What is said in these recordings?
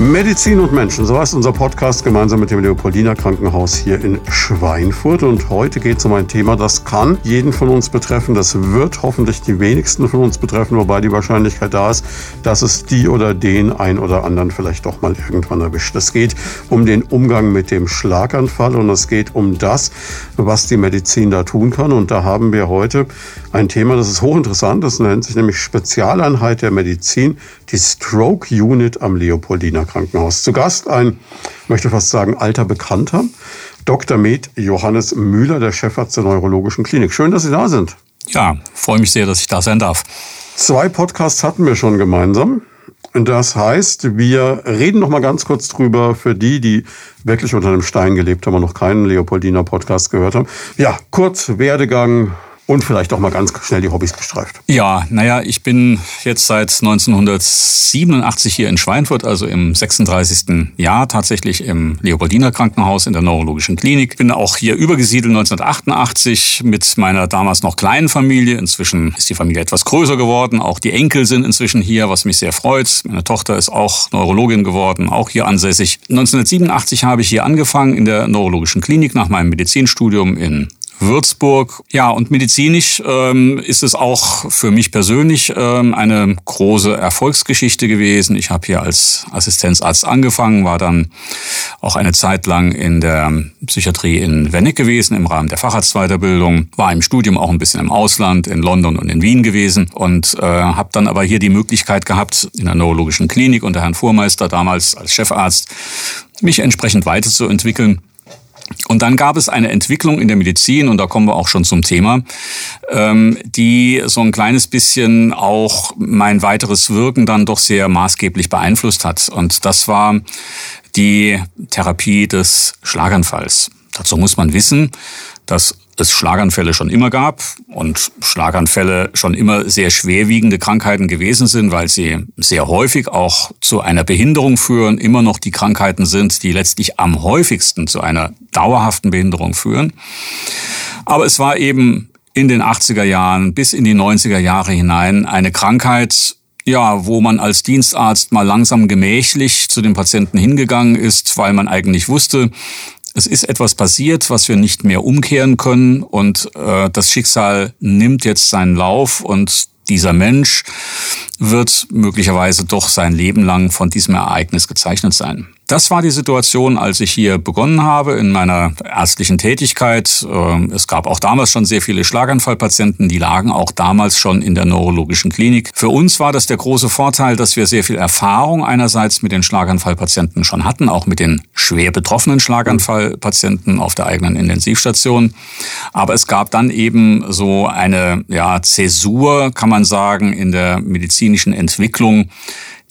Medizin und Menschen, so heißt unser Podcast gemeinsam mit dem Leopoldiner Krankenhaus hier in Schweinfurt. Und heute geht es um ein Thema, das kann jeden von uns betreffen. Das wird hoffentlich die wenigsten von uns betreffen, wobei die Wahrscheinlichkeit da ist, dass es die oder den ein oder anderen vielleicht doch mal irgendwann erwischt. Es geht um den Umgang mit dem Schlaganfall und es geht um das, was die Medizin da tun kann. Und da haben wir heute ein Thema, das ist hochinteressant. Das nennt sich nämlich Spezialeinheit der Medizin, die Stroke Unit am Leopoldiner Krankenhaus. Zu Gast ein, möchte fast sagen, alter Bekannter, Dr. Med Johannes Müller, der Chefarzt der Neurologischen Klinik. Schön, dass Sie da sind. Ja, freue mich sehr, dass ich da sein darf. Zwei Podcasts hatten wir schon gemeinsam. Das heißt, wir reden noch mal ganz kurz drüber für die, die wirklich unter einem Stein gelebt haben und noch keinen Leopoldiner Podcast gehört haben. Ja, kurz Werdegang, und vielleicht auch mal ganz schnell die Hobbys gestreift. Ja, naja, ich bin jetzt seit 1987 hier in Schweinfurt, also im 36. Jahr tatsächlich im Leopoldiner Krankenhaus in der Neurologischen Klinik. Bin auch hier übergesiedelt 1988 mit meiner damals noch kleinen Familie. Inzwischen ist die Familie etwas größer geworden. Auch die Enkel sind inzwischen hier, was mich sehr freut. Meine Tochter ist auch Neurologin geworden, auch hier ansässig. 1987 habe ich hier angefangen in der Neurologischen Klinik nach meinem Medizinstudium in Würzburg. Ja, und medizinisch ähm, ist es auch für mich persönlich ähm, eine große Erfolgsgeschichte gewesen. Ich habe hier als Assistenzarzt angefangen, war dann auch eine Zeit lang in der Psychiatrie in Wenneck gewesen im Rahmen der Facharztweiterbildung, war im Studium auch ein bisschen im Ausland, in London und in Wien gewesen und äh, habe dann aber hier die Möglichkeit gehabt, in der neurologischen Klinik unter Herrn Fuhrmeister damals als Chefarzt mich entsprechend weiterzuentwickeln und dann gab es eine Entwicklung in der Medizin, und da kommen wir auch schon zum Thema, ähm, die so ein kleines bisschen auch mein weiteres Wirken dann doch sehr maßgeblich beeinflusst hat. Und das war die Therapie des Schlaganfalls. Dazu muss man wissen, dass es Schlaganfälle schon immer gab und Schlaganfälle schon immer sehr schwerwiegende Krankheiten gewesen sind, weil sie sehr häufig auch zu einer Behinderung führen, immer noch die Krankheiten sind, die letztlich am häufigsten zu einer dauerhaften Behinderung führen. Aber es war eben in den 80er Jahren bis in die 90er Jahre hinein eine Krankheit, ja, wo man als Dienstarzt mal langsam gemächlich zu den Patienten hingegangen ist, weil man eigentlich wusste, es ist etwas passiert, was wir nicht mehr umkehren können und äh, das Schicksal nimmt jetzt seinen Lauf und dieser Mensch wird möglicherweise doch sein Leben lang von diesem Ereignis gezeichnet sein. Das war die Situation, als ich hier begonnen habe in meiner ärztlichen Tätigkeit. Ähm, es gab auch damals schon sehr viele Schlaganfallpatienten, die lagen auch damals schon in der neurologischen Klinik. Für uns war das der große Vorteil, dass wir sehr viel Erfahrung einerseits mit den Schlaganfallpatienten schon hatten, auch mit den schwer betroffenen Schlaganfallpatienten auf der eigenen Intensivstation. Aber es gab dann eben so eine ja, Zäsur, kann man sagen, in der medizinischen Entwicklung,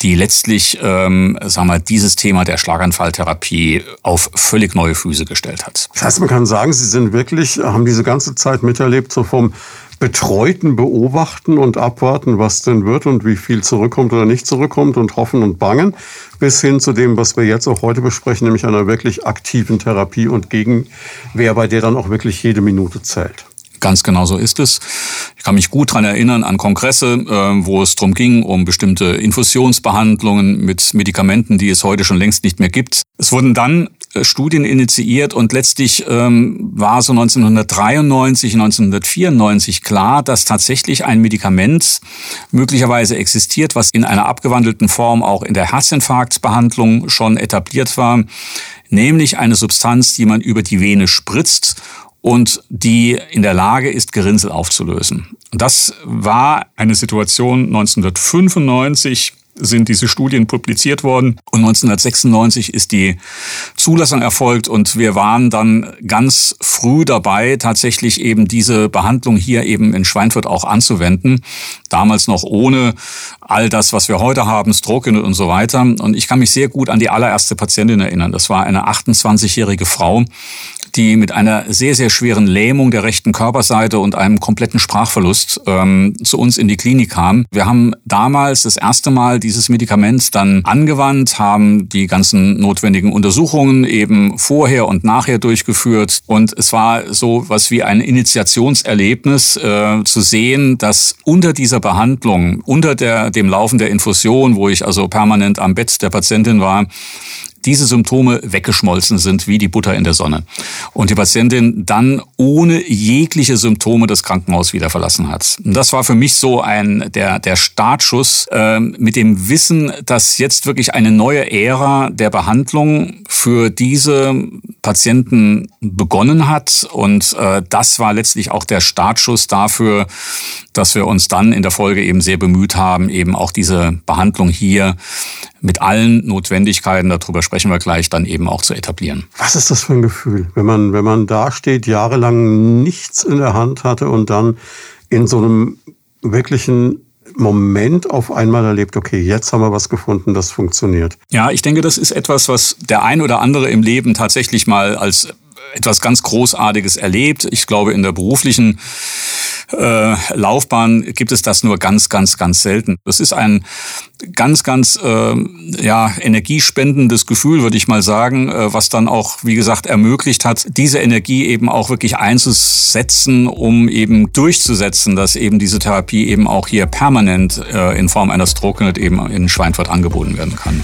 die letztlich, ähm, sagen wir, dieses Thema der Schlaganfalltherapie auf völlig neue Füße gestellt hat. Das heißt, man kann sagen, Sie sind wirklich, haben diese ganze Zeit miterlebt, so vom betreuten Beobachten und Abwarten, was denn wird und wie viel zurückkommt oder nicht zurückkommt und hoffen und bangen, bis hin zu dem, was wir jetzt auch heute besprechen, nämlich einer wirklich aktiven Therapie und Gegenwehr, bei der dann auch wirklich jede Minute zählt. Ganz genau so ist es. Ich kann mich gut dran erinnern an Kongresse, äh, wo es darum ging, um bestimmte Infusionsbehandlungen mit Medikamenten, die es heute schon längst nicht mehr gibt. Es wurden dann äh, Studien initiiert und letztlich ähm, war so 1993, 1994 klar, dass tatsächlich ein Medikament möglicherweise existiert, was in einer abgewandelten Form auch in der Herzinfarktbehandlung schon etabliert war, nämlich eine Substanz, die man über die Vene spritzt und die in der Lage ist, Gerinnsel aufzulösen. Das war eine Situation 1995 sind diese Studien publiziert worden und 1996 ist die Zulassung erfolgt und wir waren dann ganz früh dabei, tatsächlich eben diese Behandlung hier eben in Schweinfurt auch anzuwenden. Damals noch ohne all das, was wir heute haben, Stroke und so weiter. Und ich kann mich sehr gut an die allererste Patientin erinnern. Das war eine 28-jährige Frau, die mit einer sehr, sehr schweren Lähmung der rechten Körperseite und einem kompletten Sprachverlust ähm, zu uns in die Klinik kam. Wir haben damals das erste Mal dieses Medikament dann angewandt, haben die ganzen notwendigen Untersuchungen eben vorher und nachher durchgeführt. Und es war so was wie ein Initiationserlebnis äh, zu sehen, dass unter dieser Behandlung, unter der, dem Laufen der Infusion, wo ich also permanent am Bett der Patientin war, diese Symptome weggeschmolzen sind wie die Butter in der Sonne. Und die Patientin dann ohne jegliche Symptome das Krankenhaus wieder verlassen hat. Und das war für mich so ein der, der Startschuss äh, mit dem Wissen, dass jetzt wirklich eine neue Ära der Behandlung für diese Patienten begonnen hat. Und äh, das war letztlich auch der Startschuss dafür, dass wir uns dann in der Folge eben sehr bemüht haben, eben auch diese Behandlung hier mit allen Notwendigkeiten, darüber sprechen wir gleich, dann eben auch zu etablieren. Was ist das für ein Gefühl, wenn man, wenn man da steht, jahrelang nichts in der Hand hatte und dann in so einem wirklichen Moment auf einmal erlebt, okay, jetzt haben wir was gefunden, das funktioniert. Ja, ich denke, das ist etwas, was der ein oder andere im Leben tatsächlich mal als etwas ganz Großartiges erlebt. Ich glaube, in der beruflichen äh, Laufbahn gibt es das nur ganz, ganz, ganz selten. Das ist ein ganz, ganz äh, ja, energiespendendes Gefühl, würde ich mal sagen, äh, was dann auch, wie gesagt, ermöglicht hat, diese Energie eben auch wirklich einzusetzen, um eben durchzusetzen, dass eben diese Therapie eben auch hier permanent äh, in Form einer Stroke eben in Schweinfurt angeboten werden kann.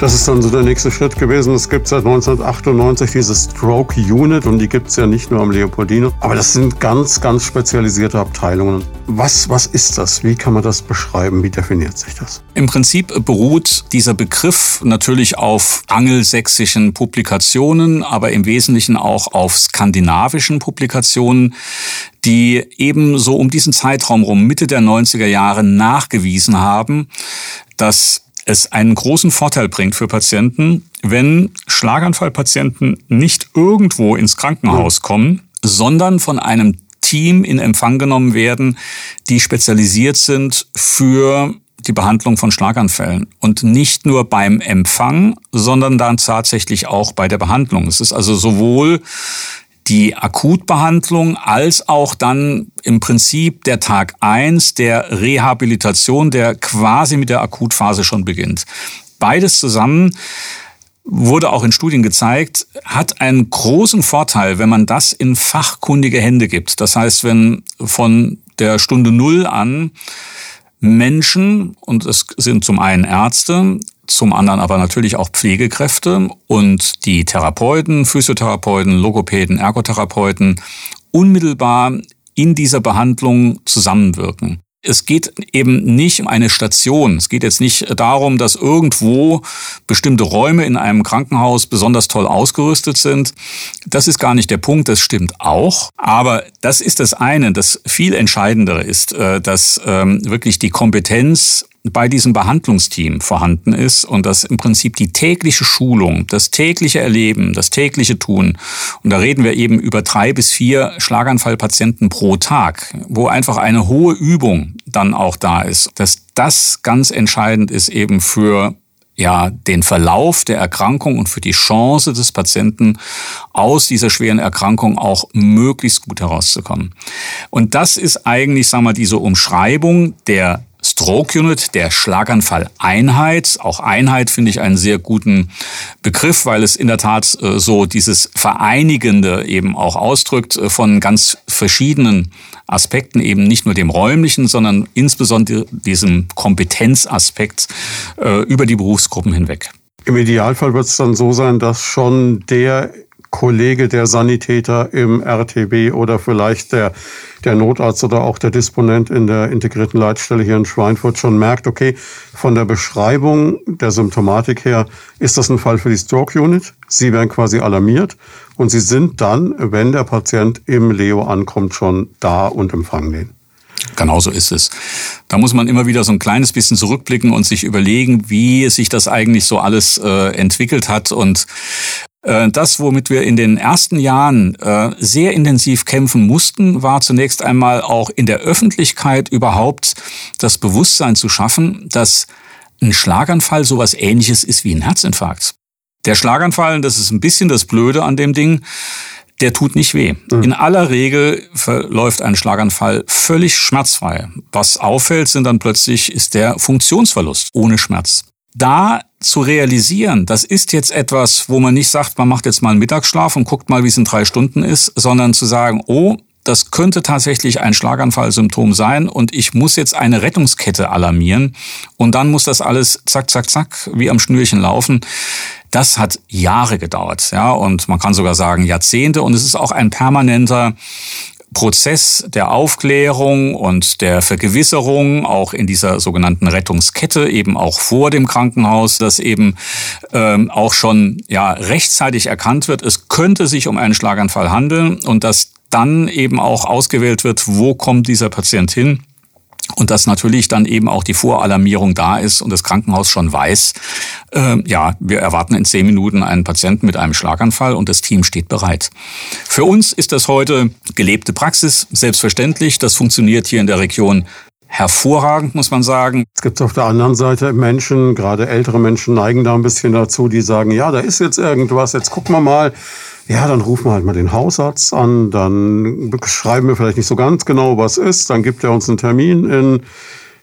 Das ist dann so der nächste Schritt gewesen. Es gibt seit 1998 diese Stroke Unit und die gibt es ja nicht nur am Leopoldino, aber das sind ganz, ganz spezialisierte Abteilungen. Was, was ist das? Wie kann man das beschreiben? Wie definiert sich das? Im Prinzip beruht dieser Begriff natürlich auf angelsächsischen Publikationen, aber im Wesentlichen auch auf skandinavischen Publikationen, die eben so um diesen Zeitraum rum, Mitte der 90er Jahre, nachgewiesen haben, dass es einen großen Vorteil bringt für Patienten, wenn Schlaganfallpatienten nicht irgendwo ins Krankenhaus kommen, sondern von einem Team in Empfang genommen werden, die spezialisiert sind für die Behandlung von Schlaganfällen. Und nicht nur beim Empfang, sondern dann tatsächlich auch bei der Behandlung. Es ist also sowohl die Akutbehandlung als auch dann im Prinzip der Tag eins der Rehabilitation, der quasi mit der Akutphase schon beginnt. Beides zusammen wurde auch in Studien gezeigt, hat einen großen Vorteil, wenn man das in fachkundige Hände gibt. Das heißt, wenn von der Stunde Null an Menschen, und es sind zum einen Ärzte, zum anderen aber natürlich auch Pflegekräfte und die Therapeuten, Physiotherapeuten, Logopäden, Ergotherapeuten unmittelbar in dieser Behandlung zusammenwirken. Es geht eben nicht um eine Station. Es geht jetzt nicht darum, dass irgendwo bestimmte Räume in einem Krankenhaus besonders toll ausgerüstet sind. Das ist gar nicht der Punkt, das stimmt auch. Aber das ist das eine. Das viel Entscheidendere ist, äh, dass ähm, wirklich die Kompetenz bei diesem Behandlungsteam vorhanden ist und dass im Prinzip die tägliche Schulung, das tägliche Erleben, das tägliche Tun, und da reden wir eben über drei bis vier Schlaganfallpatienten pro Tag, wo einfach eine hohe Übung dann auch da ist, dass das ganz entscheidend ist eben für ja, den Verlauf der Erkrankung und für die Chance des Patienten aus dieser schweren Erkrankung auch möglichst gut herauszukommen. Und das ist eigentlich, sagen wir, diese Umschreibung der Stroke Unit, der Schlaganfall-Einheit. Auch Einheit finde ich einen sehr guten Begriff, weil es in der Tat äh, so dieses Vereinigende eben auch ausdrückt äh, von ganz verschiedenen Aspekten, eben nicht nur dem räumlichen, sondern insbesondere diesem Kompetenzaspekt äh, über die Berufsgruppen hinweg. Im Idealfall wird es dann so sein, dass schon der Kollege der Sanitäter im RTB oder vielleicht der, der Notarzt oder auch der Disponent in der integrierten Leitstelle hier in Schweinfurt schon merkt, okay, von der Beschreibung der Symptomatik her ist das ein Fall für die Stroke Unit. Sie werden quasi alarmiert und sie sind dann, wenn der Patient im Leo ankommt, schon da und empfangen den. Genauso ist es. Da muss man immer wieder so ein kleines bisschen zurückblicken und sich überlegen, wie sich das eigentlich so alles äh, entwickelt hat. Und äh, das, womit wir in den ersten Jahren äh, sehr intensiv kämpfen mussten, war zunächst einmal auch in der Öffentlichkeit überhaupt das Bewusstsein zu schaffen, dass ein Schlaganfall sowas ähnliches ist wie ein Herzinfarkt. Der Schlaganfall, das ist ein bisschen das Blöde an dem Ding, der tut nicht weh. Mhm. In aller Regel verläuft ein Schlaganfall völlig schmerzfrei. Was auffällt, sind dann plötzlich ist der Funktionsverlust ohne Schmerz. Da zu realisieren, das ist jetzt etwas, wo man nicht sagt, man macht jetzt mal einen Mittagsschlaf und guckt mal, wie es in drei Stunden ist, sondern zu sagen, oh, das könnte tatsächlich ein Schlaganfallsymptom sein und ich muss jetzt eine Rettungskette alarmieren und dann muss das alles zack, zack, zack wie am Schnürchen laufen. Das hat Jahre gedauert, ja, und man kann sogar sagen Jahrzehnte und es ist auch ein permanenter Prozess der Aufklärung und der Vergewisserung, auch in dieser sogenannten Rettungskette, eben auch vor dem Krankenhaus, dass eben ähm, auch schon ja rechtzeitig erkannt wird, es könnte sich um einen Schlaganfall handeln und dass dann eben auch ausgewählt wird, wo kommt dieser Patient hin. Und dass natürlich dann eben auch die Voralarmierung da ist und das Krankenhaus schon weiß, äh, ja, wir erwarten in zehn Minuten einen Patienten mit einem Schlaganfall und das Team steht bereit. Für uns ist das heute gelebte Praxis, selbstverständlich. Das funktioniert hier in der Region hervorragend, muss man sagen. Es gibt auf der anderen Seite Menschen, gerade ältere Menschen neigen da ein bisschen dazu, die sagen, ja, da ist jetzt irgendwas, jetzt gucken wir mal, ja, dann rufen wir halt mal den Hausarzt an, dann beschreiben wir vielleicht nicht so ganz genau, was ist, dann gibt er uns einen Termin in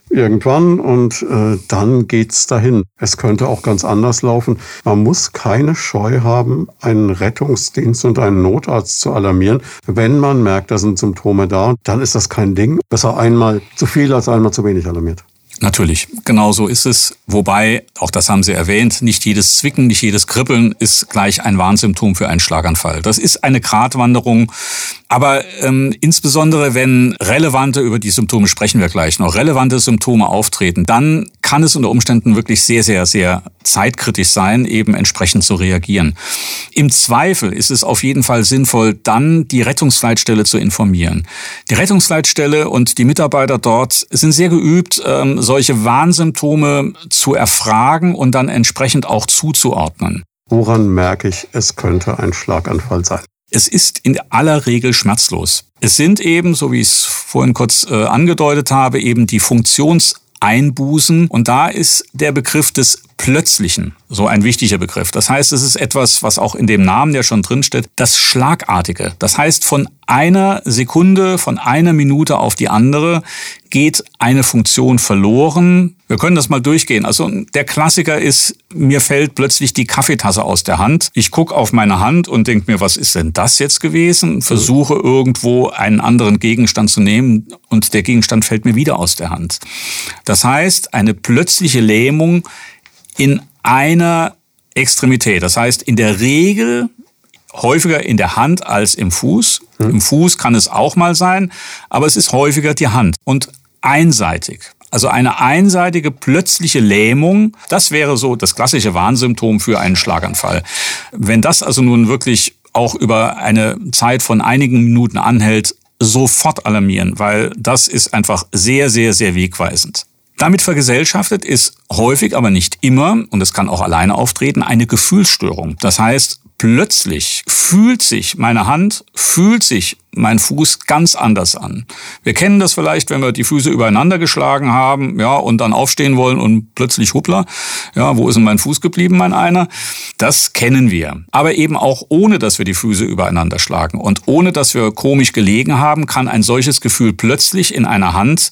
irgendwann und äh, dann geht's dahin. Es könnte auch ganz anders laufen. Man muss keine Scheu haben, einen Rettungsdienst und einen Notarzt zu alarmieren. Wenn man merkt, da sind Symptome da, dann ist das kein Ding. Besser einmal zu viel als einmal zu wenig alarmiert. Natürlich, genau so ist es. Wobei, auch das haben Sie erwähnt, nicht jedes Zwicken, nicht jedes Kribbeln ist gleich ein Warnsymptom für einen Schlaganfall. Das ist eine Gratwanderung. Aber ähm, insbesondere, wenn relevante, über die Symptome sprechen wir gleich noch, relevante Symptome auftreten, dann kann es unter Umständen wirklich sehr, sehr, sehr zeitkritisch sein, eben entsprechend zu reagieren. Im Zweifel ist es auf jeden Fall sinnvoll, dann die Rettungsleitstelle zu informieren. Die Rettungsleitstelle und die Mitarbeiter dort sind sehr geübt, ähm, solche Warnsymptome zu erfragen und dann entsprechend auch zuzuordnen. Woran merke ich, es könnte ein Schlaganfall sein? Es ist in aller Regel schmerzlos. Es sind eben, so wie ich es vorhin kurz äh, angedeutet habe, eben die Funktionseinbußen. Und da ist der Begriff des Plötzlichen so ein wichtiger Begriff. Das heißt, es ist etwas, was auch in dem Namen ja schon drinsteht, das Schlagartige. Das heißt, von einer Sekunde, von einer Minute auf die andere geht eine Funktion verloren. Wir können das mal durchgehen. Also der Klassiker ist, mir fällt plötzlich die Kaffeetasse aus der Hand. Ich gucke auf meine Hand und denke mir, was ist denn das jetzt gewesen? Versuche irgendwo einen anderen Gegenstand zu nehmen und der Gegenstand fällt mir wieder aus der Hand. Das heißt, eine plötzliche Lähmung in einer Extremität. Das heißt, in der Regel häufiger in der Hand als im Fuß. Hm. Im Fuß kann es auch mal sein, aber es ist häufiger die Hand und einseitig. Also eine einseitige plötzliche Lähmung, das wäre so das klassische Warnsymptom für einen Schlaganfall. Wenn das also nun wirklich auch über eine Zeit von einigen Minuten anhält, sofort alarmieren, weil das ist einfach sehr, sehr, sehr wegweisend. Damit vergesellschaftet ist häufig, aber nicht immer, und es kann auch alleine auftreten, eine Gefühlsstörung. Das heißt, plötzlich fühlt sich meine Hand, fühlt sich mein Fuß ganz anders an. Wir kennen das vielleicht, wenn wir die Füße übereinander geschlagen haben, ja, und dann aufstehen wollen und plötzlich huppla, ja, wo ist denn mein Fuß geblieben, mein einer? Das kennen wir. Aber eben auch ohne, dass wir die Füße übereinander schlagen und ohne, dass wir komisch gelegen haben, kann ein solches Gefühl plötzlich in einer Hand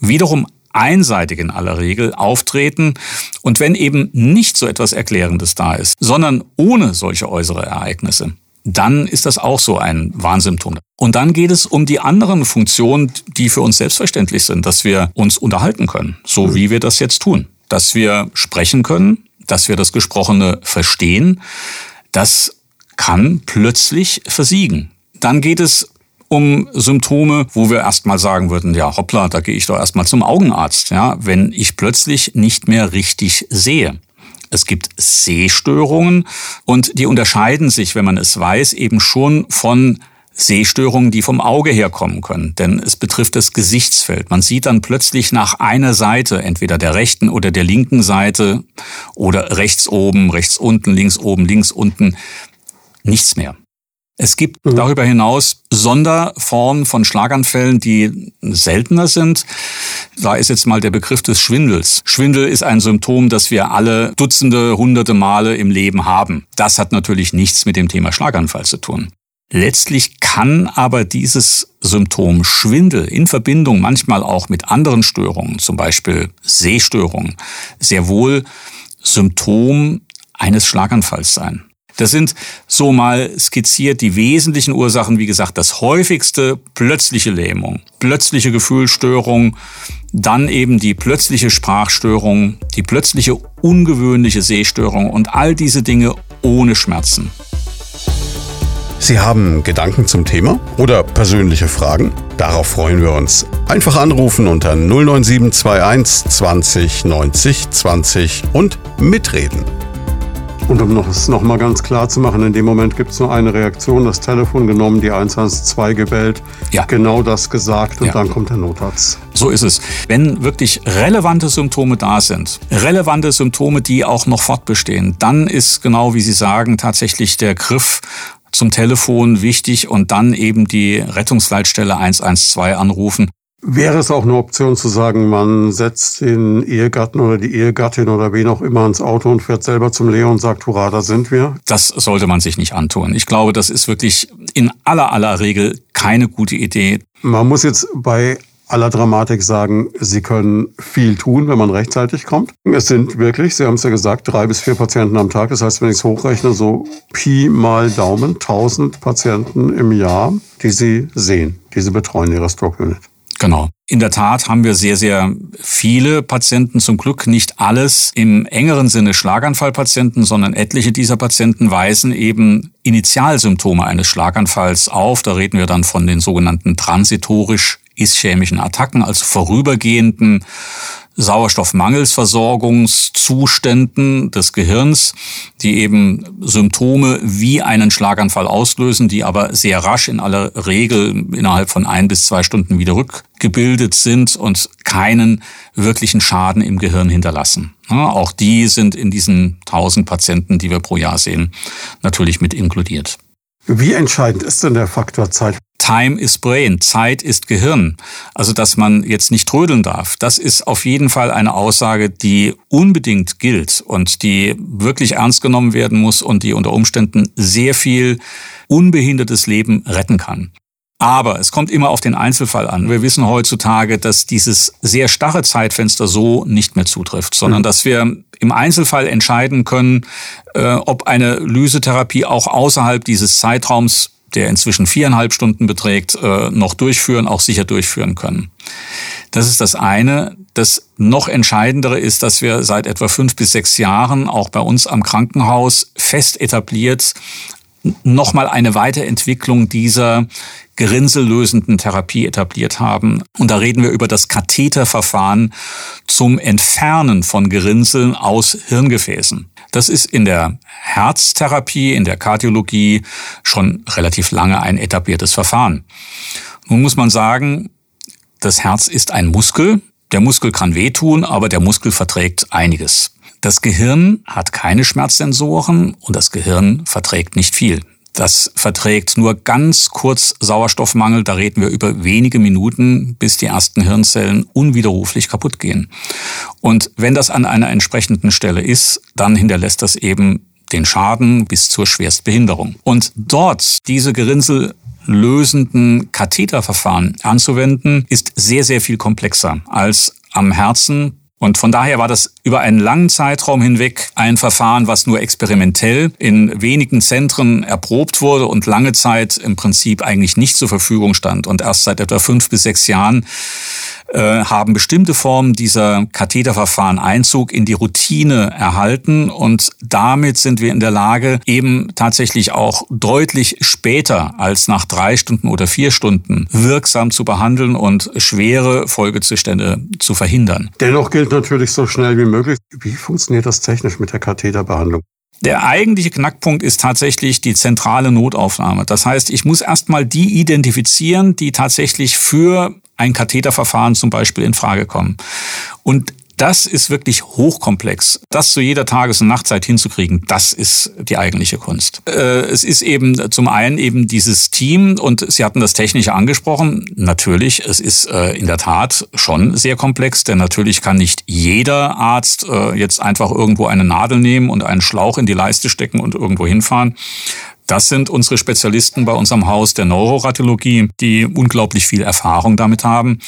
wiederum einseitig in aller Regel auftreten. Und wenn eben nicht so etwas Erklärendes da ist, sondern ohne solche äußere Ereignisse, dann ist das auch so ein Warnsymptom. Und dann geht es um die anderen Funktionen, die für uns selbstverständlich sind, dass wir uns unterhalten können, so wie wir das jetzt tun, dass wir sprechen können, dass wir das Gesprochene verstehen. Das kann plötzlich versiegen. Dann geht es um Symptome, wo wir erstmal sagen würden, ja, hoppla, da gehe ich doch erstmal zum Augenarzt, ja, wenn ich plötzlich nicht mehr richtig sehe. Es gibt Sehstörungen und die unterscheiden sich, wenn man es weiß, eben schon von Sehstörungen, die vom Auge herkommen können, denn es betrifft das Gesichtsfeld. Man sieht dann plötzlich nach einer Seite, entweder der rechten oder der linken Seite oder rechts oben, rechts unten, links oben, links unten, nichts mehr. Es gibt mhm. darüber hinaus Sonderformen von Schlaganfällen, die seltener sind. Da ist jetzt mal der Begriff des Schwindels. Schwindel ist ein Symptom, das wir alle Dutzende, hunderte Male im Leben haben. Das hat natürlich nichts mit dem Thema Schlaganfall zu tun. Letztlich kann aber dieses Symptom Schwindel in Verbindung manchmal auch mit anderen Störungen, zum Beispiel Sehstörungen, sehr wohl Symptom eines Schlaganfalls sein. Das sind so mal skizziert die wesentlichen Ursachen. Wie gesagt, das häufigste plötzliche Lähmung, plötzliche Gefühlsstörung, dann eben die plötzliche Sprachstörung, die plötzliche ungewöhnliche Sehstörung und all diese Dinge ohne Schmerzen. Sie haben Gedanken zum Thema oder persönliche Fragen? Darauf freuen wir uns. Einfach anrufen unter 09721 20 90 20 und mitreden. Und um es noch mal ganz klar zu machen, in dem Moment gibt es nur eine Reaktion, das Telefon genommen, die 112 gewählt, ja. genau das gesagt und ja. dann kommt der Notarzt. So ist es. Wenn wirklich relevante Symptome da sind, relevante Symptome, die auch noch fortbestehen, dann ist genau wie Sie sagen tatsächlich der Griff zum Telefon wichtig und dann eben die Rettungsleitstelle 112 anrufen. Wäre es auch eine Option zu sagen, man setzt den Ehegatten oder die Ehegattin oder wen auch immer ins Auto und fährt selber zum Leo und sagt, hurra, da sind wir? Das sollte man sich nicht antun. Ich glaube, das ist wirklich in aller aller Regel keine gute Idee. Man muss jetzt bei aller Dramatik sagen, sie können viel tun, wenn man rechtzeitig kommt. Es sind wirklich, Sie haben es ja gesagt, drei bis vier Patienten am Tag. Das heißt, wenn ich es hochrechne, so Pi mal Daumen, 1000 Patienten im Jahr, die Sie sehen, die Sie betreuen Ihrer Stroke Unit. Genau. In der Tat haben wir sehr, sehr viele Patienten, zum Glück nicht alles im engeren Sinne Schlaganfallpatienten, sondern etliche dieser Patienten weisen eben Initialsymptome eines Schlaganfalls auf. Da reden wir dann von den sogenannten transitorisch ischämischen Attacken, also vorübergehenden Sauerstoffmangelsversorgungszuständen des Gehirns, die eben Symptome wie einen Schlaganfall auslösen, die aber sehr rasch in aller Regel innerhalb von ein bis zwei Stunden wieder rückgebildet sind und keinen wirklichen Schaden im Gehirn hinterlassen. auch die sind in diesen 1000 Patienten, die wir pro Jahr sehen, natürlich mit inkludiert. Wie entscheidend ist denn der Faktor Zeit? Time is Brain, Zeit ist Gehirn. Also, dass man jetzt nicht trödeln darf. Das ist auf jeden Fall eine Aussage, die unbedingt gilt und die wirklich ernst genommen werden muss und die unter Umständen sehr viel unbehindertes Leben retten kann. Aber es kommt immer auf den Einzelfall an. Wir wissen heutzutage, dass dieses sehr starre Zeitfenster so nicht mehr zutrifft, sondern mhm. dass wir im Einzelfall entscheiden können, äh, ob eine Lysetherapie auch außerhalb dieses Zeitraums der inzwischen viereinhalb Stunden beträgt, äh, noch durchführen, auch sicher durchführen können. Das ist das eine. Das noch Entscheidendere ist, dass wir seit etwa fünf bis sechs Jahren auch bei uns am Krankenhaus fest etabliert nochmal eine Weiterentwicklung dieser gerinsellösenden Therapie etabliert haben. Und da reden wir über das Katheterverfahren zum Entfernen von Gerinnseln aus Hirngefäßen. Das ist in der Herztherapie, in der Kardiologie schon relativ lange ein etabliertes Verfahren. Nun muss man sagen, das Herz ist ein Muskel. Der Muskel kann wehtun, aber der Muskel verträgt einiges. Das Gehirn hat keine Schmerzsensoren und das Gehirn verträgt nicht viel. Das verträgt nur ganz kurz Sauerstoffmangel. Da reden wir über wenige Minuten, bis die ersten Hirnzellen unwiderruflich kaputt gehen. Und wenn das an einer entsprechenden Stelle ist, dann hinterlässt das eben den Schaden bis zur Schwerstbehinderung. Und dort diese Gerinnsel lösenden Katheterverfahren anzuwenden, ist sehr, sehr viel komplexer als am Herzen und von daher war das über einen langen Zeitraum hinweg ein Verfahren, was nur experimentell in wenigen Zentren erprobt wurde und lange Zeit im Prinzip eigentlich nicht zur Verfügung stand. Und erst seit etwa fünf bis sechs Jahren äh, haben bestimmte Formen dieser Katheterverfahren Einzug in die Routine erhalten und damit sind wir in der Lage, eben tatsächlich auch deutlich später als nach drei Stunden oder vier Stunden wirksam zu behandeln und schwere Folgezustände zu verhindern. Dennoch gilt natürlich so schnell wie möglich. Wie funktioniert das technisch mit der Katheterbehandlung? Der eigentliche Knackpunkt ist tatsächlich die zentrale Notaufnahme. Das heißt, ich muss erstmal die identifizieren, die tatsächlich für ein Katheterverfahren zum Beispiel in Frage kommen. Und das ist wirklich hochkomplex. Das zu jeder Tages- und Nachtzeit hinzukriegen, das ist die eigentliche Kunst. Äh, es ist eben zum einen eben dieses Team und Sie hatten das Technische angesprochen. Natürlich, es ist äh, in der Tat schon sehr komplex, denn natürlich kann nicht jeder Arzt äh, jetzt einfach irgendwo eine Nadel nehmen und einen Schlauch in die Leiste stecken und irgendwo hinfahren. Das sind unsere Spezialisten bei unserem Haus der Neuroradiologie, die unglaublich viel Erfahrung damit haben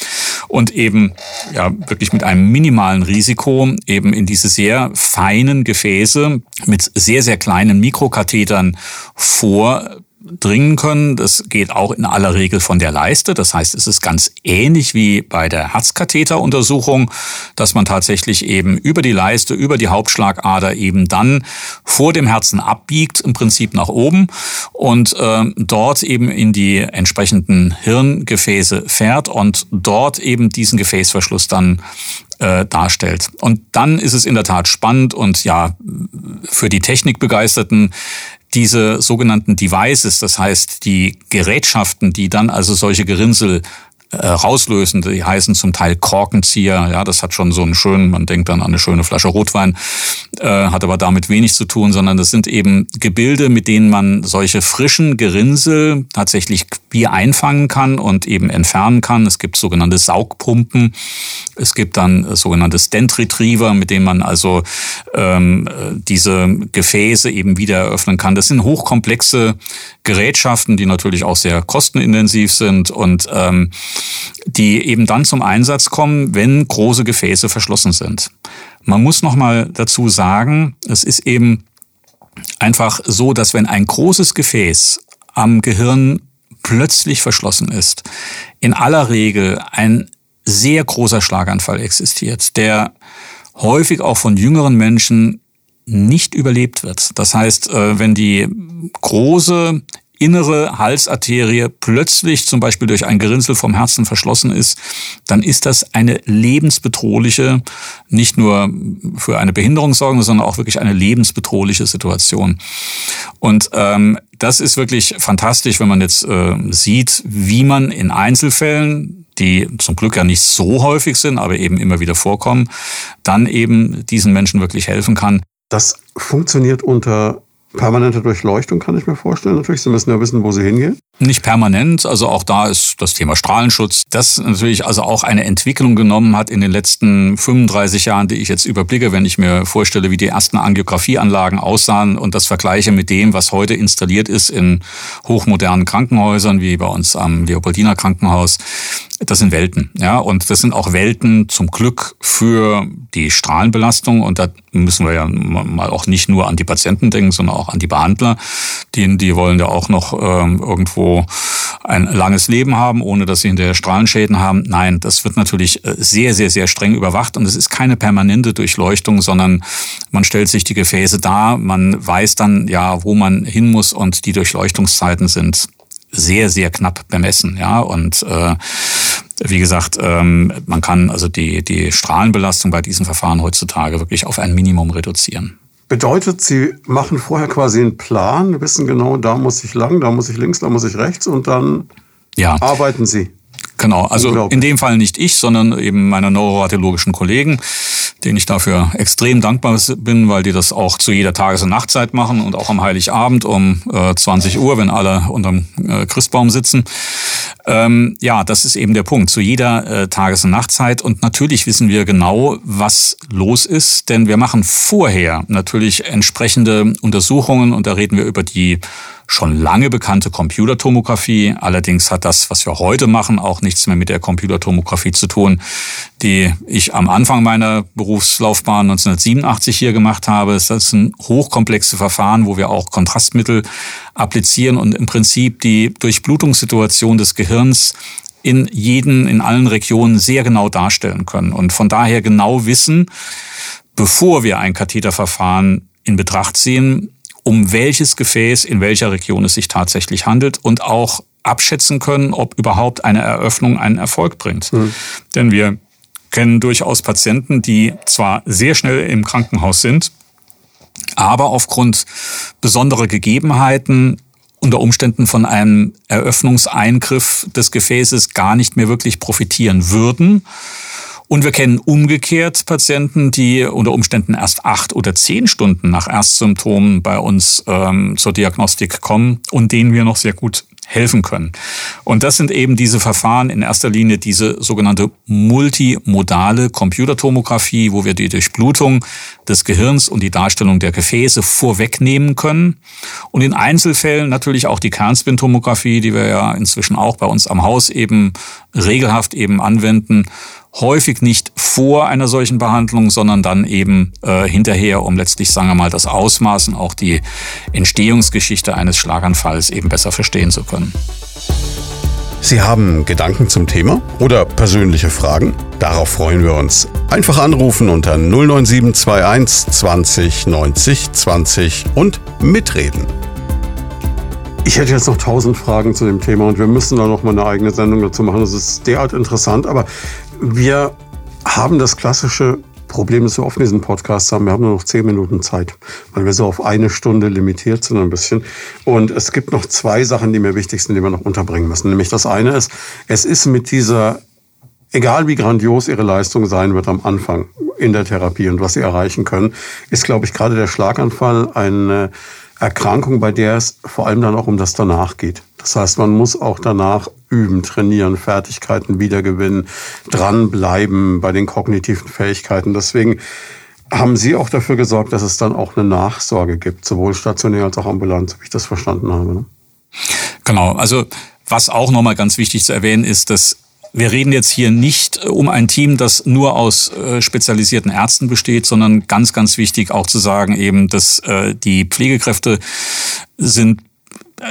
und eben ja wirklich mit einem minimalen Risiko eben in diese sehr feinen Gefäße mit sehr, sehr kleinen Mikrokathetern vor dringen können. Das geht auch in aller Regel von der Leiste. Das heißt, es ist ganz ähnlich wie bei der Herzkatheteruntersuchung, dass man tatsächlich eben über die Leiste, über die Hauptschlagader eben dann vor dem Herzen abbiegt, im Prinzip nach oben und äh, dort eben in die entsprechenden Hirngefäße fährt und dort eben diesen Gefäßverschluss dann äh, darstellt. Und dann ist es in der Tat spannend und ja, für die Technikbegeisterten diese sogenannten Devices, das heißt die Gerätschaften, die dann also solche Gerinnsel äh, rauslösen. Die heißen zum Teil Korkenzieher. Ja, das hat schon so einen schönen, man denkt dann an eine schöne Flasche Rotwein, äh, hat aber damit wenig zu tun, sondern das sind eben Gebilde, mit denen man solche frischen Gerinnsel tatsächlich wie einfangen kann und eben entfernen kann. Es gibt sogenannte Saugpumpen. Es gibt dann sogenannte Stent Retriever, mit denen man also ähm, diese Gefäße eben wieder eröffnen kann. Das sind hochkomplexe Gerätschaften, die natürlich auch sehr kostenintensiv sind und ähm, die eben dann zum Einsatz kommen, wenn große Gefäße verschlossen sind. Man muss noch mal dazu sagen, es ist eben einfach so, dass wenn ein großes Gefäß am Gehirn plötzlich verschlossen ist, in aller Regel ein sehr großer Schlaganfall existiert, der häufig auch von jüngeren Menschen nicht überlebt wird. Das heißt, äh, wenn die große innere Halsarterie plötzlich zum Beispiel durch ein Gerinnsel vom Herzen verschlossen ist, dann ist das eine lebensbedrohliche, nicht nur für eine Behinderung sorgende, sondern auch wirklich eine lebensbedrohliche Situation. Und ähm, das ist wirklich fantastisch, wenn man jetzt äh, sieht, wie man in Einzelfällen die zum Glück ja nicht so häufig sind, aber eben immer wieder vorkommen, dann eben diesen Menschen wirklich helfen kann. Das funktioniert unter permanente Durchleuchtung kann ich mir vorstellen. Natürlich, Sie müssen ja wissen, wo Sie hingehen. Nicht permanent, also auch da ist das Thema Strahlenschutz, das natürlich also auch eine Entwicklung genommen hat in den letzten 35 Jahren, die ich jetzt überblicke, wenn ich mir vorstelle, wie die ersten Angiografieanlagen aussahen und das vergleiche mit dem, was heute installiert ist in hochmodernen Krankenhäusern, wie bei uns am Leopoldiner Krankenhaus. Das sind Welten, ja, und das sind auch Welten zum Glück für die Strahlenbelastung und da müssen wir ja mal auch nicht nur an die Patienten denken, sondern auch an die Behandler. Die, die wollen ja auch noch ähm, irgendwo ein langes Leben haben, ohne dass sie hinterher Strahlenschäden haben. Nein, das wird natürlich äh, sehr, sehr, sehr streng überwacht und es ist keine permanente Durchleuchtung, sondern man stellt sich die Gefäße dar, man weiß dann ja, wo man hin muss und die Durchleuchtungszeiten sind sehr, sehr knapp bemessen, ja und äh, wie gesagt, ähm, man kann also die, die Strahlenbelastung bei diesen Verfahren heutzutage wirklich auf ein Minimum reduzieren. Bedeutet, Sie machen vorher quasi einen Plan, wissen genau, da muss ich lang, da muss ich links, da muss ich rechts und dann ja. arbeiten Sie. Genau, also in dem Fall nicht ich, sondern eben meine neuroradiologischen Kollegen, denen ich dafür extrem dankbar bin, weil die das auch zu jeder Tages- und Nachtzeit machen und auch am Heiligabend um äh, 20 Uhr, wenn alle unterm äh, Christbaum sitzen. Ähm, ja, das ist eben der Punkt, zu jeder äh, Tages- und Nachtzeit. Und natürlich wissen wir genau, was los ist, denn wir machen vorher natürlich entsprechende Untersuchungen und da reden wir über die schon lange bekannte Computertomographie. Allerdings hat das, was wir heute machen, auch nichts mehr mit der Computertomographie zu tun, die ich am Anfang meiner Berufslaufbahn 1987 hier gemacht habe. Das sind hochkomplexe Verfahren, wo wir auch Kontrastmittel applizieren und im Prinzip die Durchblutungssituation des Gehirns in jeden, in allen Regionen sehr genau darstellen können und von daher genau wissen, bevor wir ein Katheterverfahren in Betracht ziehen, um welches Gefäß in welcher Region es sich tatsächlich handelt und auch abschätzen können, ob überhaupt eine Eröffnung einen Erfolg bringt. Mhm. Denn wir kennen durchaus Patienten, die zwar sehr schnell im Krankenhaus sind, aber aufgrund besonderer Gegebenheiten unter Umständen von einem Eröffnungseingriff des Gefäßes gar nicht mehr wirklich profitieren würden. Und wir kennen umgekehrt Patienten, die unter Umständen erst acht oder zehn Stunden nach Erstsymptomen bei uns ähm, zur Diagnostik kommen und denen wir noch sehr gut helfen können. Und das sind eben diese Verfahren, in erster Linie diese sogenannte multimodale Computertomographie, wo wir die Durchblutung des Gehirns und die Darstellung der Gefäße vorwegnehmen können. Und in Einzelfällen natürlich auch die Kernspintomographie, die wir ja inzwischen auch bei uns am Haus eben regelhaft eben anwenden häufig nicht vor einer solchen Behandlung, sondern dann eben äh, hinterher, um letztlich, sagen wir mal, das Ausmaß und auch die Entstehungsgeschichte eines Schlaganfalls eben besser verstehen zu können. Sie haben Gedanken zum Thema oder persönliche Fragen? Darauf freuen wir uns. Einfach anrufen unter 09721 20 90 20 und mitreden. Ich hätte jetzt noch tausend Fragen zu dem Thema und wir müssen da noch mal eine eigene Sendung dazu machen. Das ist derart interessant, aber wir haben das klassische Problem, das wir oft in diesen Podcasts haben. Wir haben nur noch zehn Minuten Zeit, weil wir so auf eine Stunde limitiert sind ein bisschen. Und es gibt noch zwei Sachen, die mir wichtig sind, die wir noch unterbringen müssen. Nämlich das eine ist, es ist mit dieser, egal wie grandios Ihre Leistung sein wird am Anfang in der Therapie und was Sie erreichen können, ist, glaube ich, gerade der Schlaganfall eine Erkrankung, bei der es vor allem dann auch um das danach geht. Das heißt, man muss auch danach üben, trainieren, Fertigkeiten wiedergewinnen, dranbleiben bei den kognitiven Fähigkeiten. Deswegen haben Sie auch dafür gesorgt, dass es dann auch eine Nachsorge gibt, sowohl stationär als auch ambulant, wie ich das verstanden habe. Ne? Genau, also was auch nochmal ganz wichtig zu erwähnen ist, dass wir reden jetzt hier nicht äh, um ein Team, das nur aus äh, spezialisierten Ärzten besteht, sondern ganz, ganz wichtig auch zu sagen eben, dass äh, die Pflegekräfte sind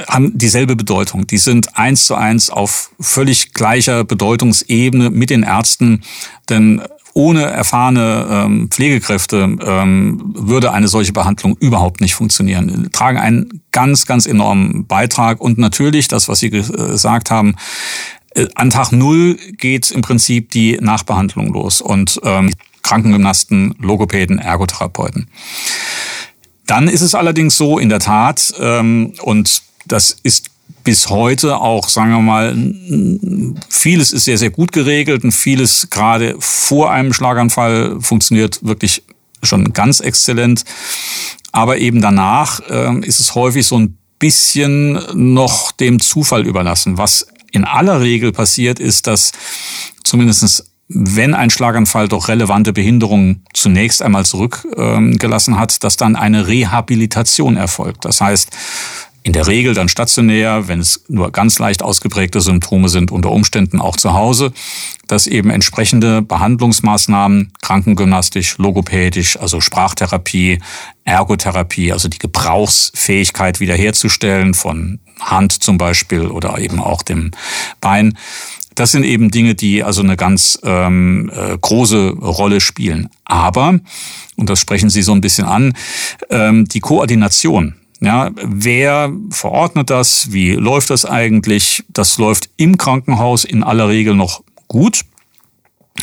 haben dieselbe Bedeutung. Die sind eins zu eins auf völlig gleicher Bedeutungsebene mit den Ärzten, denn ohne erfahrene ähm, Pflegekräfte ähm, würde eine solche Behandlung überhaupt nicht funktionieren. Die tragen einen ganz, ganz enormen Beitrag und natürlich, das, was Sie gesagt haben, äh, an Tag Null geht im Prinzip die Nachbehandlung los und ähm, Krankengymnasten, Logopäden, Ergotherapeuten. Dann ist es allerdings so, in der Tat, ähm, und das ist bis heute auch, sagen wir mal, vieles ist sehr, sehr gut geregelt und vieles gerade vor einem Schlaganfall funktioniert wirklich schon ganz exzellent. Aber eben danach äh, ist es häufig so ein bisschen noch dem Zufall überlassen, was in aller Regel passiert, ist, dass zumindestens wenn ein Schlaganfall doch relevante Behinderungen zunächst einmal zurückgelassen hat, dass dann eine Rehabilitation erfolgt. Das heißt, in der Regel dann stationär, wenn es nur ganz leicht ausgeprägte Symptome sind, unter Umständen auch zu Hause, dass eben entsprechende Behandlungsmaßnahmen, krankengymnastisch, logopädisch, also Sprachtherapie, Ergotherapie, also die Gebrauchsfähigkeit wiederherzustellen von Hand zum Beispiel oder eben auch dem Bein, das sind eben Dinge, die also eine ganz ähm, äh, große Rolle spielen. Aber, und das sprechen Sie so ein bisschen an, ähm, die Koordination ja, wer verordnet das? Wie läuft das eigentlich? Das läuft im Krankenhaus in aller Regel noch gut.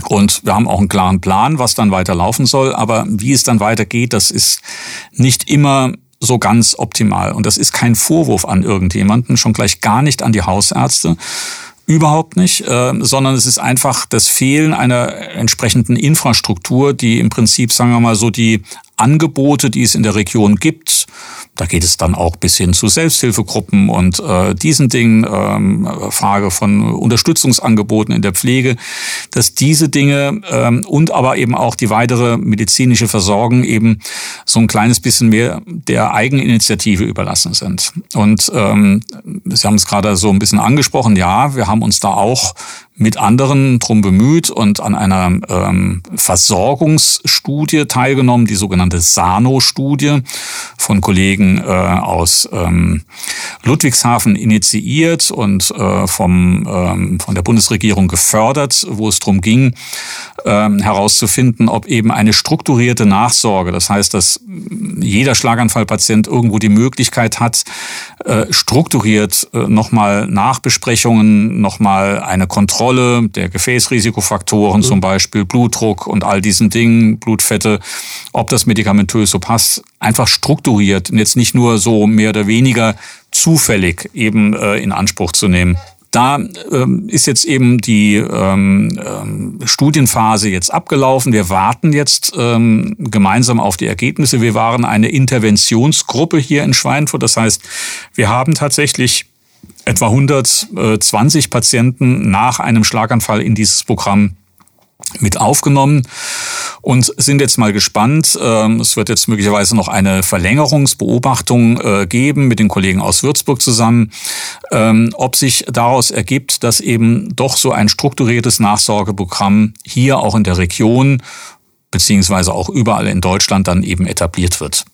Und wir haben auch einen klaren Plan, was dann weiter laufen soll. Aber wie es dann weitergeht, das ist nicht immer so ganz optimal. Und das ist kein Vorwurf an irgendjemanden, schon gleich gar nicht an die Hausärzte. Überhaupt nicht, äh, sondern es ist einfach das Fehlen einer entsprechenden Infrastruktur, die im Prinzip, sagen wir mal so, die Angebote, die es in der Region gibt, da geht es dann auch bis hin zu Selbsthilfegruppen und äh, diesen Dingen, ähm, Frage von Unterstützungsangeboten in der Pflege, dass diese Dinge ähm, und aber eben auch die weitere medizinische Versorgung eben so ein kleines bisschen mehr der Eigeninitiative überlassen sind. Und ähm, Sie haben es gerade so ein bisschen angesprochen, ja, wir haben uns da auch mit anderen drum bemüht und an einer ähm, Versorgungsstudie teilgenommen, die sogenannte SANO-Studie von Kollegen äh, aus ähm, Ludwigshafen initiiert und äh, vom, ähm, von der Bundesregierung gefördert, wo es darum ging, ähm, herauszufinden, ob eben eine strukturierte Nachsorge, das heißt, dass jeder Schlaganfallpatient irgendwo die Möglichkeit hat, äh, strukturiert äh, nochmal Nachbesprechungen, nochmal eine Kontrolle der Gefäßrisikofaktoren, mhm. zum Beispiel Blutdruck und all diesen Dingen, Blutfette, ob das medikamentös so passt, einfach strukturiert und jetzt nicht nur so mehr oder weniger zufällig eben äh, in Anspruch zu nehmen. Da ähm, ist jetzt eben die ähm, ähm, Studienphase jetzt abgelaufen. Wir warten jetzt ähm, gemeinsam auf die Ergebnisse. Wir waren eine Interventionsgruppe hier in Schweinfurt. Das heißt, wir haben tatsächlich etwa 120 Patienten nach einem Schlaganfall in dieses Programm mit aufgenommen und sind jetzt mal gespannt. Ähm, es wird jetzt möglicherweise noch eine Verlängerungsbeobachtung äh, geben mit den Kollegen aus Würzburg zusammen, ähm, ob sich daraus ergibt, dass eben doch so ein strukturiertes Nachsorgeprogramm hier auch in der Region beziehungsweise auch überall in Deutschland dann eben etabliert wird.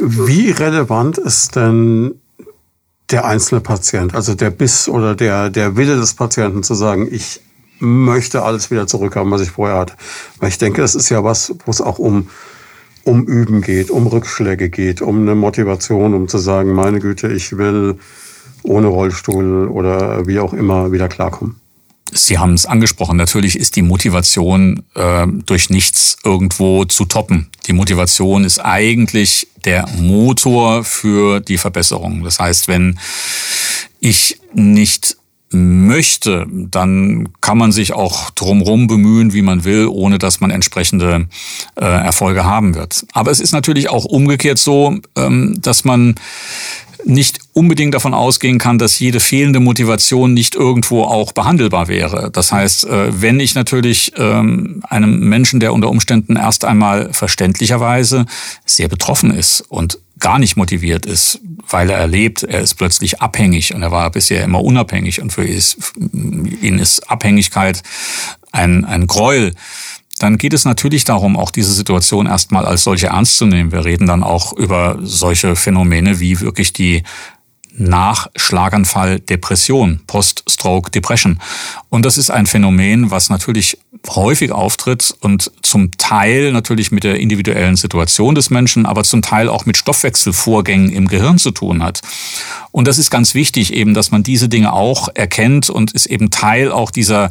Wie relevant ist denn der einzelne Patient, also der Biss oder der, der Wille des Patienten zu sagen, ich möchte alles wieder zurückhaben, was ich vorher hatte. Weil ich denke, das ist ja was, wo es auch um, um Üben geht, um Rückschläge geht, um eine Motivation, um zu sagen, meine Güte, ich will ohne Rollstuhl oder wie auch immer wieder klarkommen. Sie haben es angesprochen, natürlich ist die Motivation äh, durch nichts irgendwo zu toppen. Die Motivation ist eigentlich der Motor für die Verbesserung. Das heißt, wenn ich nicht möchte, dann kann man sich auch drumherum bemühen, wie man will, ohne dass man entsprechende äh, Erfolge haben wird. Aber es ist natürlich auch umgekehrt so, ähm, dass man nicht unbedingt davon ausgehen kann, dass jede fehlende Motivation nicht irgendwo auch behandelbar wäre. Das heißt, äh, wenn ich natürlich ähm, einem Menschen, der unter Umständen erst einmal verständlicherweise sehr betroffen ist und gar nicht motiviert ist, weil er erlebt, er ist plötzlich abhängig und er war bisher immer unabhängig und für ihn ist Abhängigkeit ein, ein Gräuel, dann geht es natürlich darum, auch diese Situation erstmal als solche ernst zu nehmen. Wir reden dann auch über solche Phänomene wie wirklich die nach Depression, Post-Stroke Depression. Und das ist ein Phänomen, was natürlich häufig auftritt und zum Teil natürlich mit der individuellen Situation des Menschen, aber zum Teil auch mit Stoffwechselvorgängen im Gehirn zu tun hat. Und das ist ganz wichtig eben, dass man diese Dinge auch erkennt und ist eben Teil auch dieser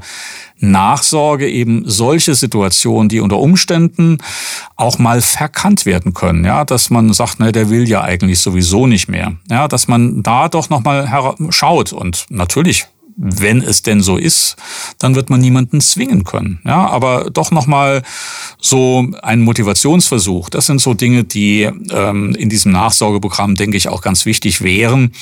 Nachsorge eben solche Situationen, die unter Umständen auch mal verkannt werden können, ja, dass man sagt, ne, der will ja eigentlich sowieso nicht mehr, ja, dass man da doch noch mal schaut und natürlich wenn es denn so ist, dann wird man niemanden zwingen können. Ja, aber doch noch mal so ein Motivationsversuch. Das sind so Dinge, die ähm, in diesem Nachsorgeprogramm denke ich auch ganz wichtig wären,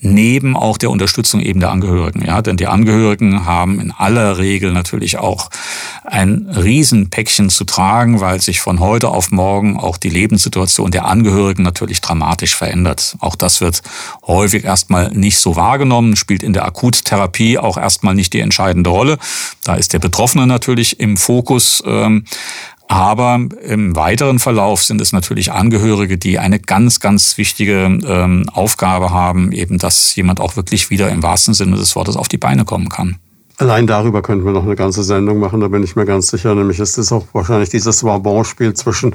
neben auch der Unterstützung eben der Angehörigen. Ja, denn die Angehörigen haben in aller Regel natürlich auch ein Riesenpäckchen zu tragen, weil sich von heute auf morgen auch die Lebenssituation der Angehörigen natürlich dramatisch verändert. Auch das wird häufig erstmal nicht so wahrgenommen, spielt in der Akuttherapie auch erstmal nicht die entscheidende Rolle. Da ist der Betroffene natürlich im Fokus. Ähm, aber im weiteren Verlauf sind es natürlich Angehörige, die eine ganz, ganz wichtige ähm, Aufgabe haben, eben dass jemand auch wirklich wieder im wahrsten Sinne des Wortes auf die Beine kommen kann. Allein darüber könnten wir noch eine ganze Sendung machen, da bin ich mir ganz sicher. Nämlich ist es auch wahrscheinlich dieses Wabonspiel zwischen,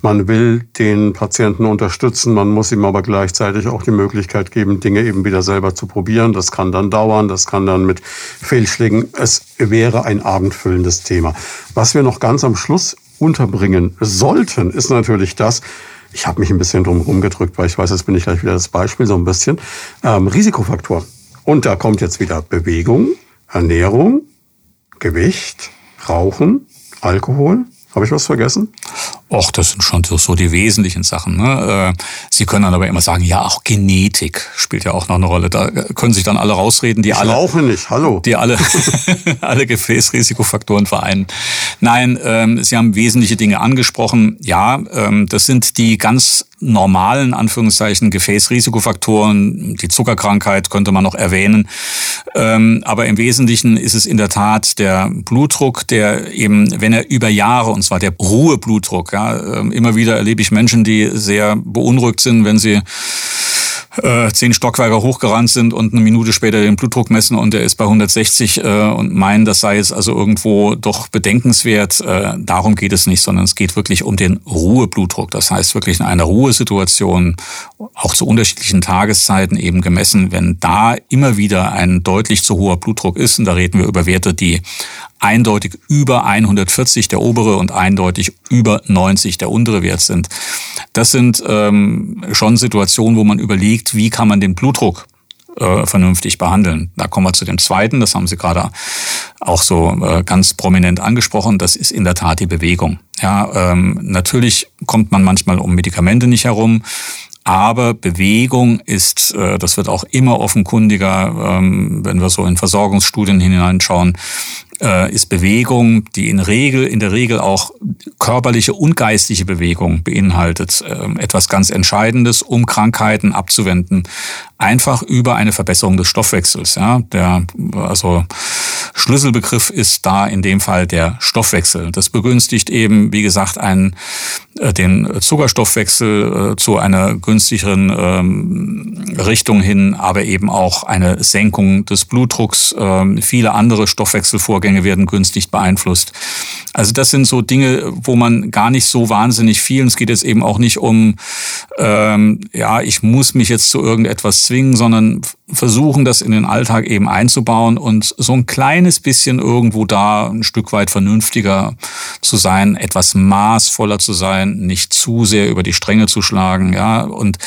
man will den Patienten unterstützen, man muss ihm aber gleichzeitig auch die Möglichkeit geben, Dinge eben wieder selber zu probieren. Das kann dann dauern, das kann dann mit Fehlschlägen. Es wäre ein abendfüllendes Thema. Was wir noch ganz am Schluss unterbringen sollten, ist natürlich das, ich habe mich ein bisschen drum rumgedrückt, weil ich weiß, jetzt bin ich gleich wieder das Beispiel so ein bisschen, ähm, Risikofaktor. Und da kommt jetzt wieder Bewegung, Ernährung, Gewicht, Rauchen, Alkohol. Habe ich was vergessen? Och, das sind schon so die wesentlichen Sachen. Ne? Äh, Sie können dann aber immer sagen, ja, auch Genetik spielt ja auch noch eine Rolle. Da können sich dann alle rausreden, die ich alle. Rauche nicht, hallo. Die alle, alle Gefäßrisikofaktoren vereinen. Nein, ähm, Sie haben wesentliche Dinge angesprochen. Ja, ähm, das sind die ganz normalen, Anführungszeichen, Gefäßrisikofaktoren. Die Zuckerkrankheit könnte man noch erwähnen. Ähm, aber im Wesentlichen ist es in der Tat der Blutdruck, der eben, wenn er über Jahre, und zwar der Ruheblutdruck, ja, ähm, immer wieder erlebe ich Menschen, die sehr beunruhigt sind, wenn sie äh, zehn Stockwerke hochgerannt sind und eine Minute später den Blutdruck messen und der ist bei 160 äh, und meinen, das sei jetzt also irgendwo doch bedenkenswert. Äh, darum geht es nicht, sondern es geht wirklich um den Ruheblutdruck. Das heißt wirklich in einer Ruhesituation, auch zu unterschiedlichen Tageszeiten eben gemessen, wenn da immer wieder ein deutlich zu hoher Blutdruck ist, und da reden wir über Werte, die eindeutig über 140 der obere und eindeutig über 90 der untere Wert sind. Das sind ähm, schon Situationen, wo man überlegt, wie kann man den Blutdruck äh, vernünftig behandeln. Da kommen wir zu dem zweiten, das haben Sie gerade auch so äh, ganz prominent angesprochen, das ist in der Tat die Bewegung. Ja, ähm, natürlich kommt man manchmal um Medikamente nicht herum. Aber Bewegung ist, äh, das wird auch immer offenkundiger, ähm, wenn wir so in Versorgungsstudien hineinschauen, äh, ist Bewegung, die in Regel, in der Regel auch körperliche und geistige Bewegung beinhaltet, äh, etwas ganz Entscheidendes, um Krankheiten abzuwenden. Einfach über eine Verbesserung des Stoffwechsels. Ja, der, also Schlüsselbegriff ist da in dem Fall der Stoffwechsel. Das begünstigt eben, wie gesagt, einen, äh, den Zuckerstoffwechsel äh, zu einer günstigeren ähm, Richtung hin, aber eben auch eine Senkung des Blutdrucks. Ähm, viele andere Stoffwechselvorgänge werden günstig beeinflusst. Also das sind so Dinge, wo man gar nicht so wahnsinnig viel, und es geht jetzt eben auch nicht um, ähm, ja, ich muss mich jetzt zu irgendetwas zwingen, sondern versuchen, das in den Alltag eben einzubauen und so ein kleines bisschen irgendwo da ein Stück weit vernünftiger zu sein, etwas maßvoller zu sein, nicht zu sehr über die Stränge zu schlagen, ja, und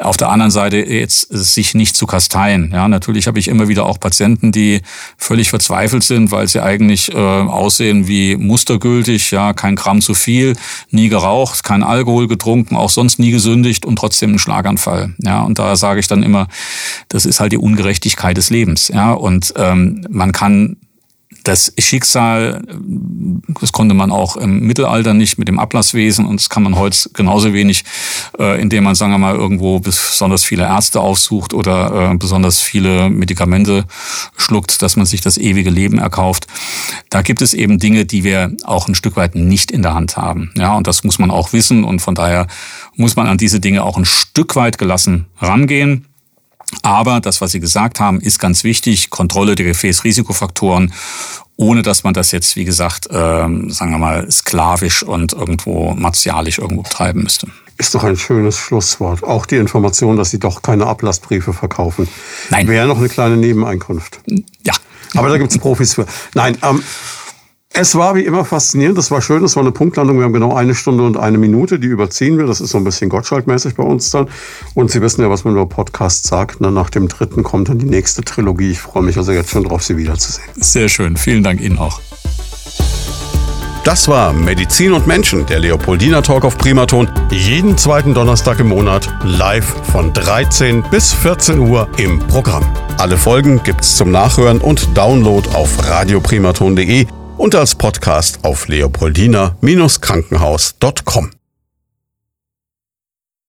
auf der anderen Seite jetzt sich nicht zu kasteien, ja. Natürlich habe ich immer wieder auch Patienten, die völlig verzweifelt sind, weil sie eigentlich äh, aussehen wie mustergültig, ja, kein Gramm zu viel, nie geraucht, kein Alkohol getrunken, auch sonst nie gesündigt und trotzdem ein Schlaganfall, ja. Und da sage ich dann immer, das ist halt die Ungerechtigkeit des Lebens, ja. Und ähm, man kann das Schicksal, das konnte man auch im Mittelalter nicht mit dem Ablasswesen und das kann man heute genauso wenig, äh, indem man, sagen wir mal, irgendwo besonders viele Ärzte aufsucht oder äh, besonders viele Medikamente schluckt, dass man sich das ewige Leben erkauft. Da gibt es eben Dinge, die wir auch ein Stück weit nicht in der Hand haben. Ja, und das muss man auch wissen und von daher muss man an diese Dinge auch ein Stück weit gelassen rangehen. Aber das, was Sie gesagt haben, ist ganz wichtig. Kontrolle der Gefäßrisikofaktoren, ohne dass man das jetzt, wie gesagt, ähm, sagen wir mal, sklavisch und irgendwo martialisch irgendwo betreiben müsste. Ist doch ein schönes Schlusswort. Auch die Information, dass Sie doch keine Ablassbriefe verkaufen. Nein. Wäre noch eine kleine Nebeneinkunft. Ja. Aber da gibt es Profis für. Nein, ähm, es war wie immer faszinierend. Das war schön. Das war eine Punktlandung. Wir haben genau eine Stunde und eine Minute. Die überziehen wir. Das ist so ein bisschen Gottschalk-mäßig bei uns dann. Und Sie wissen ja, was man über Podcasts sagt. Nach dem dritten kommt dann die nächste Trilogie. Ich freue mich also jetzt schon drauf, Sie wiederzusehen. Sehr schön. Vielen Dank Ihnen auch. Das war Medizin und Menschen, der Leopoldina Talk auf Primaton. Jeden zweiten Donnerstag im Monat live von 13 bis 14 Uhr im Programm. Alle Folgen gibt's zum Nachhören und Download auf radioprimaton.de und als Podcast auf leopoldina-krankenhaus.com.